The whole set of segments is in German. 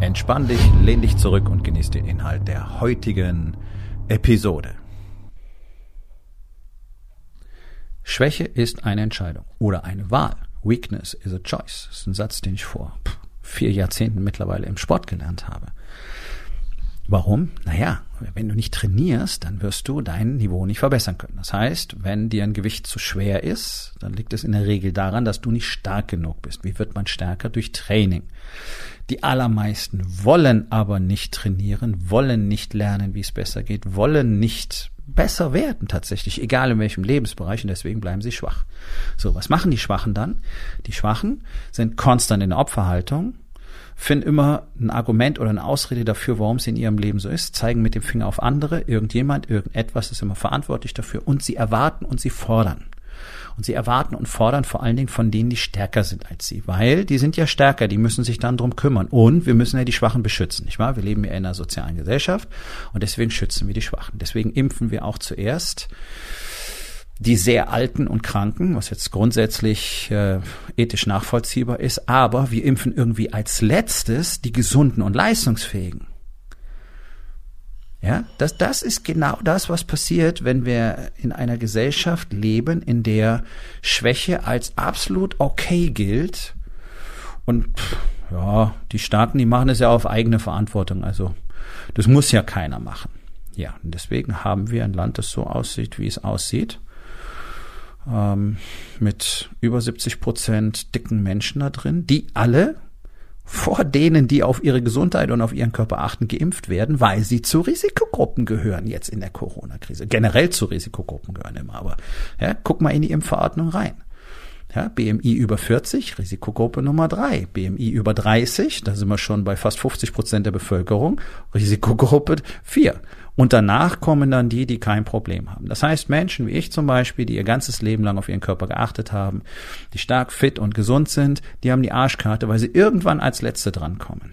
Entspann dich, lehn dich zurück und genieß den Inhalt der heutigen Episode. Schwäche ist eine Entscheidung oder eine Wahl. Weakness is a choice. Das ist ein Satz, den ich vor vier Jahrzehnten mittlerweile im Sport gelernt habe. Warum? Naja, wenn du nicht trainierst, dann wirst du dein Niveau nicht verbessern können. Das heißt, wenn dir ein Gewicht zu schwer ist, dann liegt es in der Regel daran, dass du nicht stark genug bist. Wie wird man stärker? Durch Training. Die allermeisten wollen aber nicht trainieren, wollen nicht lernen, wie es besser geht, wollen nicht besser werden tatsächlich, egal in welchem Lebensbereich und deswegen bleiben sie schwach. So, was machen die Schwachen dann? Die Schwachen sind konstant in der Opferhaltung, finden immer ein Argument oder eine Ausrede dafür, warum es in ihrem Leben so ist, zeigen mit dem Finger auf andere, irgendjemand, irgendetwas ist immer verantwortlich dafür und sie erwarten und sie fordern. Und sie erwarten und fordern vor allen Dingen von denen, die stärker sind als sie, weil die sind ja stärker, die müssen sich dann drum kümmern. Und wir müssen ja die Schwachen beschützen, nicht wahr? Wir leben ja in einer sozialen Gesellschaft und deswegen schützen wir die Schwachen. Deswegen impfen wir auch zuerst die sehr Alten und Kranken, was jetzt grundsätzlich äh, ethisch nachvollziehbar ist, aber wir impfen irgendwie als letztes die Gesunden und Leistungsfähigen. Ja, das, das ist genau das, was passiert, wenn wir in einer Gesellschaft leben, in der Schwäche als absolut okay gilt. Und ja, die Staaten, die machen es ja auf eigene Verantwortung. Also das muss ja keiner machen. Ja, und deswegen haben wir ein Land, das so aussieht, wie es aussieht ähm, mit über 70 Prozent dicken Menschen da drin, die alle vor denen, die auf ihre Gesundheit und auf ihren Körper achten, geimpft werden, weil sie zu Risikogruppen gehören jetzt in der Corona-Krise. Generell zu Risikogruppen gehören immer, aber ja, guck mal in die Impfverordnung rein. Ja, BMI über 40, Risikogruppe Nummer 3. BMI über 30, da sind wir schon bei fast 50 Prozent der Bevölkerung, Risikogruppe 4. Und danach kommen dann die, die kein Problem haben. Das heißt, Menschen wie ich zum Beispiel, die ihr ganzes Leben lang auf ihren Körper geachtet haben, die stark fit und gesund sind, die haben die Arschkarte, weil sie irgendwann als Letzte drankommen.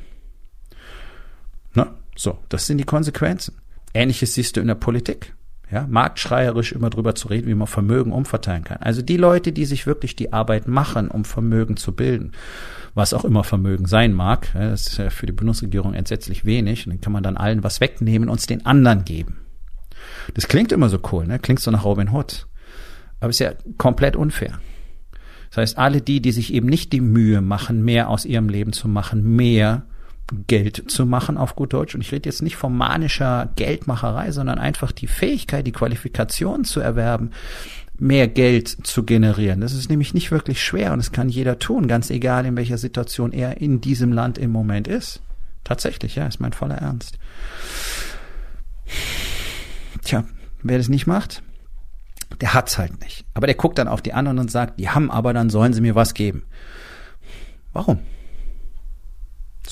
Na, so, das sind die Konsequenzen. Ähnliches siehst du in der Politik. Ja, marktschreierisch immer drüber zu reden, wie man Vermögen umverteilen kann. Also die Leute, die sich wirklich die Arbeit machen, um Vermögen zu bilden, was auch immer Vermögen sein mag, das ist ja für die Bundesregierung entsetzlich wenig, und dann kann man dann allen was wegnehmen und es den anderen geben. Das klingt immer so cool, ne? Klingt so nach Robin Hood. Aber ist ja komplett unfair. Das heißt, alle die, die sich eben nicht die Mühe machen, mehr aus ihrem Leben zu machen, mehr Geld zu machen auf gut Deutsch. Und ich rede jetzt nicht von manischer Geldmacherei, sondern einfach die Fähigkeit, die Qualifikation zu erwerben, mehr Geld zu generieren. Das ist nämlich nicht wirklich schwer und das kann jeder tun, ganz egal in welcher Situation er in diesem Land im Moment ist. Tatsächlich, ja, ist mein voller Ernst. Tja, wer das nicht macht, der hat's halt nicht. Aber der guckt dann auf die anderen und sagt, die haben aber, dann sollen sie mir was geben. Warum?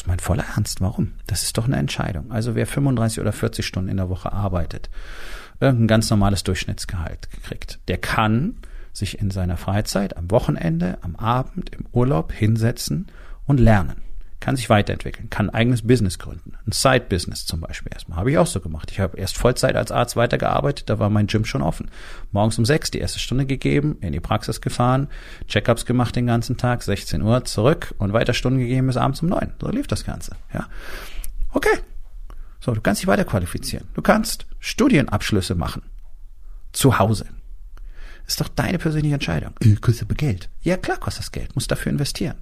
Ist mein voller Ernst. Warum? Das ist doch eine Entscheidung. Also wer 35 oder 40 Stunden in der Woche arbeitet, irgendein ganz normales Durchschnittsgehalt kriegt, der kann sich in seiner Freizeit, am Wochenende, am Abend, im Urlaub hinsetzen und lernen kann sich weiterentwickeln, kann ein eigenes Business gründen. Ein Side-Business zum Beispiel erstmal. Habe ich auch so gemacht. Ich habe erst Vollzeit als Arzt weitergearbeitet, da war mein Gym schon offen. Morgens um sechs die erste Stunde gegeben, in die Praxis gefahren, Checkups gemacht den ganzen Tag, 16 Uhr zurück und weiter Stunden gegeben bis abends um neun. So lief das Ganze. Ja. Okay. So, du kannst dich weiter qualifizieren. Du kannst Studienabschlüsse machen. Zu Hause. Ist doch deine persönliche Entscheidung. Äh, kostet aber Geld. Ja, klar kostet das Geld. Musst dafür investieren.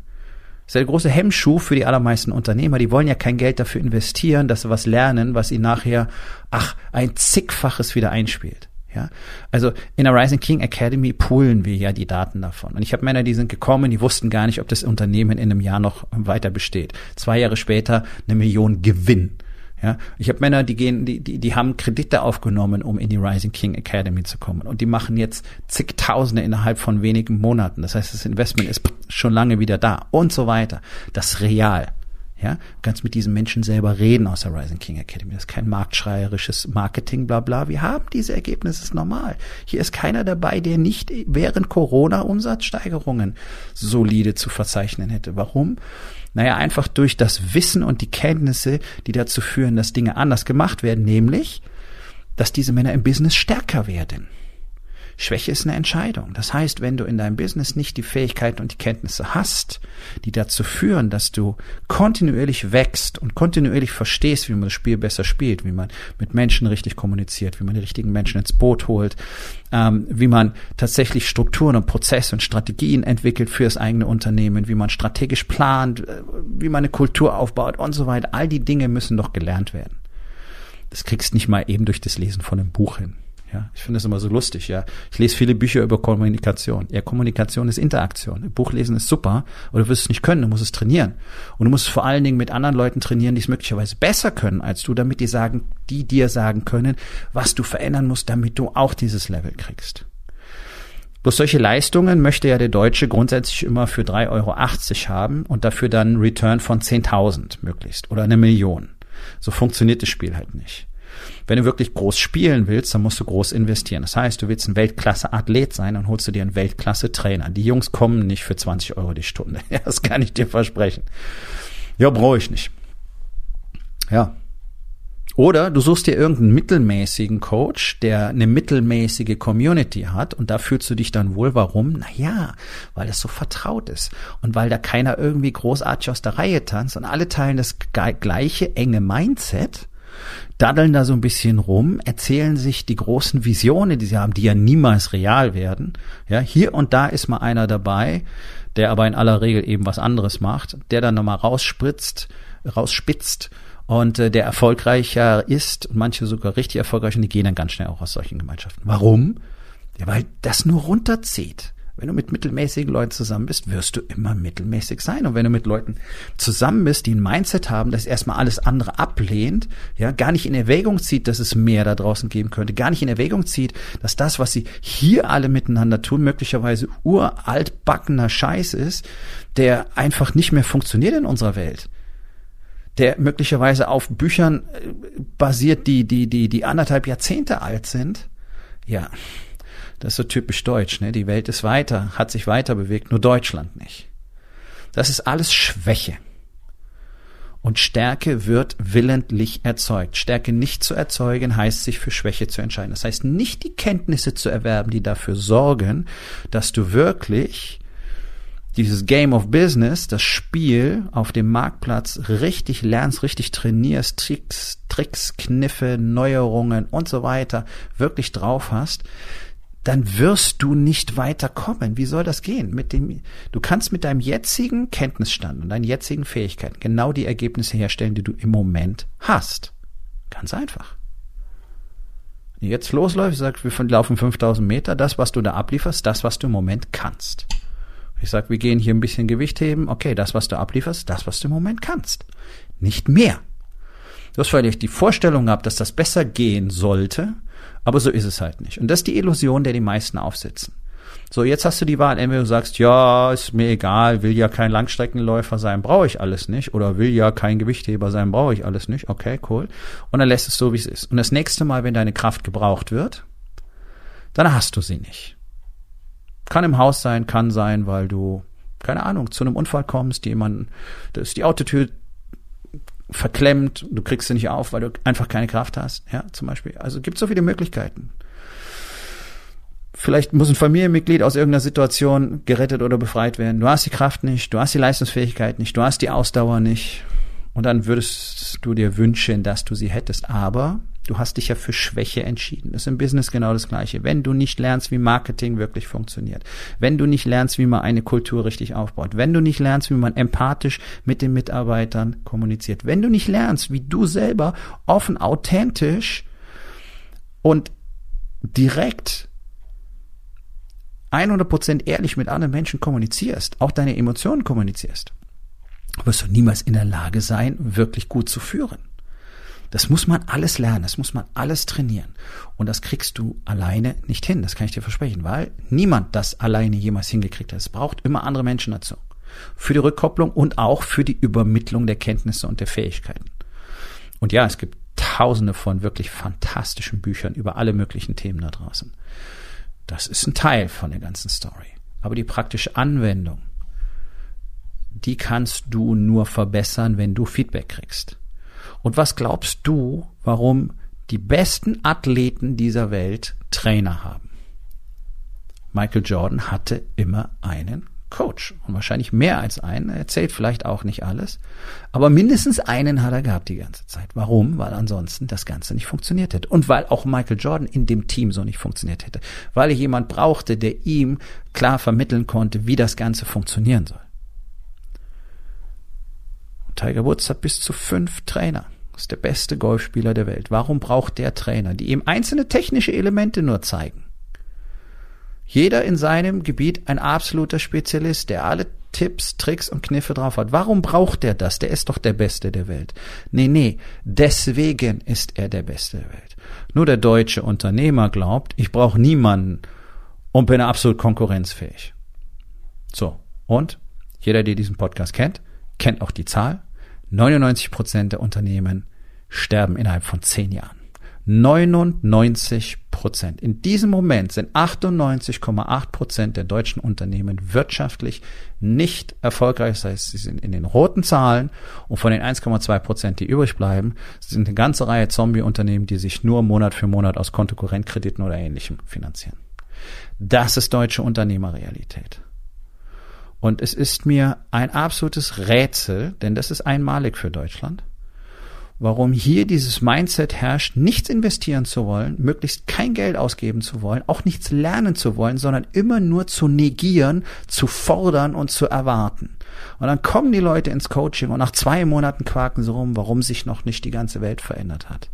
Das ist der große Hemmschuh für die allermeisten Unternehmer. Die wollen ja kein Geld dafür investieren, dass sie was lernen, was ihnen nachher, ach, ein zigfaches wieder einspielt. Ja, also in der Rising King Academy poolen wir ja die Daten davon. Und ich habe Männer, die sind gekommen, die wussten gar nicht, ob das Unternehmen in einem Jahr noch weiter besteht. Zwei Jahre später eine Million Gewinn. Ja, ich habe Männer, die gehen, die, die, die haben Kredite aufgenommen, um in die Rising King Academy zu kommen. Und die machen jetzt zigtausende innerhalb von wenigen Monaten. Das heißt, das Investment ist schon lange wieder da und so weiter. Das real. Ja, du kannst mit diesen Menschen selber reden aus der Rising King Academy. Das ist kein marktschreierisches Marketing, bla bla. Wir haben diese Ergebnisse, ist normal. Hier ist keiner dabei, der nicht während Corona Umsatzsteigerungen solide zu verzeichnen hätte. Warum? Naja, einfach durch das Wissen und die Kenntnisse, die dazu führen, dass Dinge anders gemacht werden, nämlich, dass diese Männer im Business stärker werden. Schwäche ist eine Entscheidung. Das heißt, wenn du in deinem Business nicht die Fähigkeiten und die Kenntnisse hast, die dazu führen, dass du kontinuierlich wächst und kontinuierlich verstehst, wie man das Spiel besser spielt, wie man mit Menschen richtig kommuniziert, wie man die richtigen Menschen ins Boot holt, ähm, wie man tatsächlich Strukturen und Prozesse und Strategien entwickelt für das eigene Unternehmen, wie man strategisch plant, äh, wie man eine Kultur aufbaut und so weiter. All die Dinge müssen doch gelernt werden. Das kriegst nicht mal eben durch das Lesen von einem Buch hin. Ja, ich finde das immer so lustig, ja. Ich lese viele Bücher über Kommunikation. Ja, Kommunikation ist Interaktion. Buchlesen ist super, aber du wirst es nicht können, du musst es trainieren. Und du musst es vor allen Dingen mit anderen Leuten trainieren, die es möglicherweise besser können als du, damit die sagen, die dir sagen können, was du verändern musst, damit du auch dieses Level kriegst. Bloß solche Leistungen möchte ja der Deutsche grundsätzlich immer für 3,80 Euro haben und dafür dann Return von 10.000 möglichst oder eine Million. So funktioniert das Spiel halt nicht. Wenn du wirklich groß spielen willst, dann musst du groß investieren. Das heißt, du willst ein Weltklasse-Athlet sein, dann holst du dir einen Weltklasse-Trainer. Die Jungs kommen nicht für 20 Euro die Stunde. Das kann ich dir versprechen. Ja, brauche ich nicht. Ja. Oder du suchst dir irgendeinen mittelmäßigen Coach, der eine mittelmäßige Community hat und da fühlst du dich dann wohl. Warum? Naja, weil das so vertraut ist und weil da keiner irgendwie großartig aus der Reihe tanzt und alle teilen das gleiche enge Mindset daddeln da so ein bisschen rum, erzählen sich die großen Visionen, die sie haben, die ja niemals real werden. Ja, hier und da ist mal einer dabei, der aber in aller Regel eben was anderes macht, der dann nochmal rausspritzt, rausspitzt und äh, der erfolgreicher ist, und manche sogar richtig erfolgreich, und die gehen dann ganz schnell auch aus solchen Gemeinschaften. Warum? Ja, weil das nur runterzieht. Wenn du mit mittelmäßigen Leuten zusammen bist, wirst du immer mittelmäßig sein. Und wenn du mit Leuten zusammen bist, die ein Mindset haben, das erstmal alles andere ablehnt, ja, gar nicht in Erwägung zieht, dass es mehr da draußen geben könnte, gar nicht in Erwägung zieht, dass das, was sie hier alle miteinander tun, möglicherweise uralt backener Scheiß ist, der einfach nicht mehr funktioniert in unserer Welt der möglicherweise auf Büchern äh, basiert, die, die, die, die anderthalb Jahrzehnte alt sind. Ja, das ist so typisch deutsch, ne? Die Welt ist weiter, hat sich weiter bewegt, nur Deutschland nicht. Das ist alles Schwäche. Und Stärke wird willentlich erzeugt. Stärke nicht zu erzeugen heißt, sich für Schwäche zu entscheiden. Das heißt, nicht die Kenntnisse zu erwerben, die dafür sorgen, dass du wirklich dieses Game of Business, das Spiel auf dem Marktplatz richtig lernst, richtig trainierst, Tricks, Tricks, Kniffe, Neuerungen und so weiter wirklich drauf hast, dann wirst du nicht weiterkommen. Wie soll das gehen? Mit dem, du kannst mit deinem jetzigen Kenntnisstand und deinen jetzigen Fähigkeiten genau die Ergebnisse herstellen, die du im Moment hast. Ganz einfach. Wenn du jetzt losläufst, sagst, wir laufen 5000 Meter, das, was du da ablieferst, das, was du im Moment kannst. Ich sag, wir gehen hier ein bisschen Gewicht heben, okay, das, was du ablieferst, das, was du im Moment kannst. Nicht mehr. Du hast vielleicht die Vorstellung gehabt, dass das besser gehen sollte, aber so ist es halt nicht. Und das ist die Illusion, der die meisten aufsitzen. So, jetzt hast du die Wahl, entweder du sagst, ja, ist mir egal, will ja kein Langstreckenläufer sein, brauche ich alles nicht. Oder will ja kein Gewichtheber sein, brauche ich alles nicht. Okay, cool. Und dann lässt es so, wie es ist. Und das nächste Mal, wenn deine Kraft gebraucht wird, dann hast du sie nicht. Kann im Haus sein, kann sein, weil du, keine Ahnung, zu einem Unfall kommst, jemand, das ist die Autotür verklemmt, du kriegst sie nicht auf, weil du einfach keine Kraft hast, ja, zum Beispiel. Also gibt so viele Möglichkeiten. Vielleicht muss ein Familienmitglied aus irgendeiner Situation gerettet oder befreit werden. Du hast die Kraft nicht, du hast die Leistungsfähigkeit nicht, du hast die Ausdauer nicht. Und dann würdest du dir wünschen, dass du sie hättest. Aber Du hast dich ja für Schwäche entschieden. Das ist im Business genau das Gleiche. Wenn du nicht lernst, wie Marketing wirklich funktioniert, wenn du nicht lernst, wie man eine Kultur richtig aufbaut, wenn du nicht lernst, wie man empathisch mit den Mitarbeitern kommuniziert, wenn du nicht lernst, wie du selber offen, authentisch und direkt 100% ehrlich mit anderen Menschen kommunizierst, auch deine Emotionen kommunizierst, wirst du niemals in der Lage sein, wirklich gut zu führen. Das muss man alles lernen, das muss man alles trainieren. Und das kriegst du alleine nicht hin, das kann ich dir versprechen, weil niemand das alleine jemals hingekriegt hat. Es braucht immer andere Menschen dazu. für die Rückkopplung und auch für die Übermittlung der Kenntnisse und der Fähigkeiten. Und ja, es gibt tausende von wirklich fantastischen Büchern über alle möglichen Themen da draußen. Das ist ein Teil von der ganzen Story. Aber die praktische Anwendung, die kannst du nur verbessern, wenn du Feedback kriegst. Und was glaubst du, warum die besten Athleten dieser Welt Trainer haben? Michael Jordan hatte immer einen Coach und wahrscheinlich mehr als einen. Er erzählt vielleicht auch nicht alles, aber mindestens einen hat er gehabt die ganze Zeit. Warum? Weil ansonsten das Ganze nicht funktioniert hätte und weil auch Michael Jordan in dem Team so nicht funktioniert hätte, weil er jemand brauchte, der ihm klar vermitteln konnte, wie das Ganze funktionieren soll. Tiger Woods hat bis zu fünf Trainer. Ist der beste Golfspieler der Welt. Warum braucht der Trainer, die ihm einzelne technische Elemente nur zeigen? Jeder in seinem Gebiet ein absoluter Spezialist, der alle Tipps, Tricks und Kniffe drauf hat. Warum braucht er das? Der ist doch der Beste der Welt. Nee, nee, deswegen ist er der Beste der Welt. Nur der deutsche Unternehmer glaubt, ich brauche niemanden und bin absolut konkurrenzfähig. So, und jeder, der diesen Podcast kennt, kennt auch die Zahl. 99 Prozent der Unternehmen sterben innerhalb von zehn Jahren. 99 Prozent. In diesem Moment sind 98,8 Prozent der deutschen Unternehmen wirtschaftlich nicht erfolgreich. Das heißt, sie sind in den roten Zahlen und von den 1,2 Prozent, die übrig bleiben, sind eine ganze Reihe Zombie-Unternehmen, die sich nur Monat für Monat aus Kontokorrentkrediten oder ähnlichem finanzieren. Das ist deutsche Unternehmerrealität. Und es ist mir ein absolutes Rätsel, denn das ist einmalig für Deutschland, warum hier dieses Mindset herrscht, nichts investieren zu wollen, möglichst kein Geld ausgeben zu wollen, auch nichts lernen zu wollen, sondern immer nur zu negieren, zu fordern und zu erwarten. Und dann kommen die Leute ins Coaching und nach zwei Monaten quaken sie rum, warum sich noch nicht die ganze Welt verändert hat.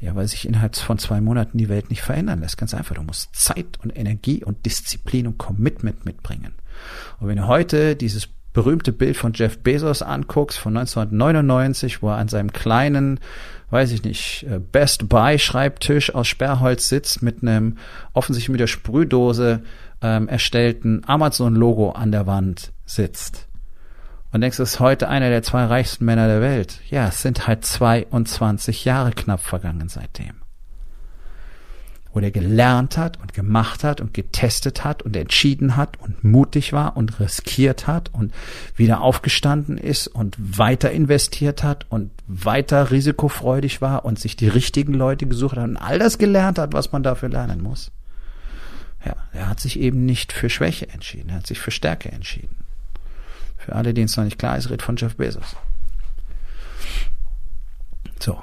Ja, weil sich innerhalb von zwei Monaten die Welt nicht verändern lässt. Ganz einfach. Du musst Zeit und Energie und Disziplin und Commitment mitbringen. Und wenn du heute dieses berühmte Bild von Jeff Bezos anguckst von 1999, wo er an seinem kleinen, weiß ich nicht, äh, Best Buy Schreibtisch aus Sperrholz sitzt mit einem offensichtlich mit der Sprühdose ähm, erstellten Amazon Logo an der Wand sitzt. Und denkst, es ist heute einer der zwei reichsten Männer der Welt. Ja, es sind halt 22 Jahre knapp vergangen seitdem wo der gelernt hat und gemacht hat und getestet hat und entschieden hat und mutig war und riskiert hat und wieder aufgestanden ist und weiter investiert hat und weiter risikofreudig war und sich die richtigen Leute gesucht hat und all das gelernt hat, was man dafür lernen muss. Ja, er hat sich eben nicht für Schwäche entschieden, er hat sich für Stärke entschieden. Für alle, denen es noch nicht klar ist, red von Jeff Bezos. So.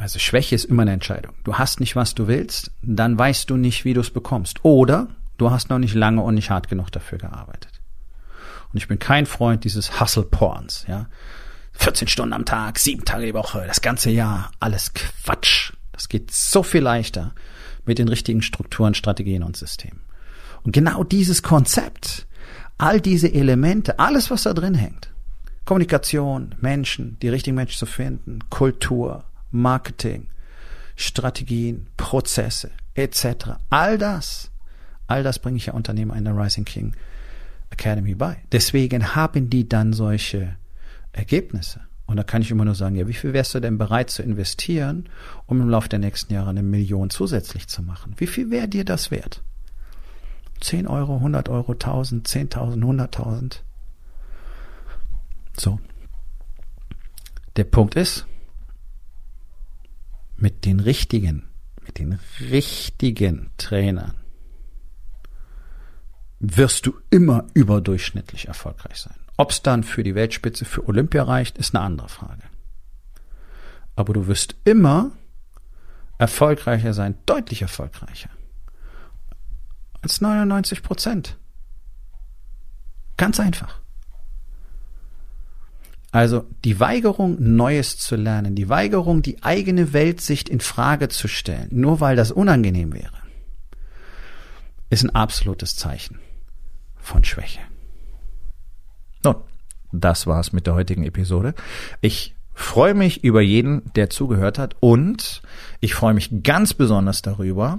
Also Schwäche ist immer eine Entscheidung. Du hast nicht, was du willst, dann weißt du nicht, wie du es bekommst. Oder du hast noch nicht lange und nicht hart genug dafür gearbeitet. Und ich bin kein Freund dieses Hustle-Porns, ja. 14 Stunden am Tag, sieben Tage die Woche, das ganze Jahr, alles Quatsch. Das geht so viel leichter mit den richtigen Strukturen, Strategien und Systemen. Und genau dieses Konzept, all diese Elemente, alles, was da drin hängt, Kommunikation, Menschen, die richtigen Menschen zu finden, Kultur, Marketing, Strategien, Prozesse etc. All das, all das bringe ich ja Unternehmer in der Rising King Academy bei. Deswegen haben die dann solche Ergebnisse. Und da kann ich immer nur sagen, ja, wie viel wärst du denn bereit zu investieren, um im Laufe der nächsten Jahre eine Million zusätzlich zu machen? Wie viel wäre dir das wert? 10 Euro, 100 Euro, 1000, 10.000, 100.000? So. Der Punkt ist, mit den richtigen, mit den richtigen Trainern wirst du immer überdurchschnittlich erfolgreich sein. Ob es dann für die Weltspitze, für Olympia reicht, ist eine andere Frage. Aber du wirst immer erfolgreicher sein, deutlich erfolgreicher als 99 Prozent. Ganz einfach. Also die Weigerung, Neues zu lernen, die Weigerung, die eigene Weltsicht in Frage zu stellen, nur weil das unangenehm wäre, ist ein absolutes Zeichen von Schwäche. Nun, das war's mit der heutigen Episode. Ich freue mich über jeden, der zugehört hat und ich freue mich ganz besonders darüber,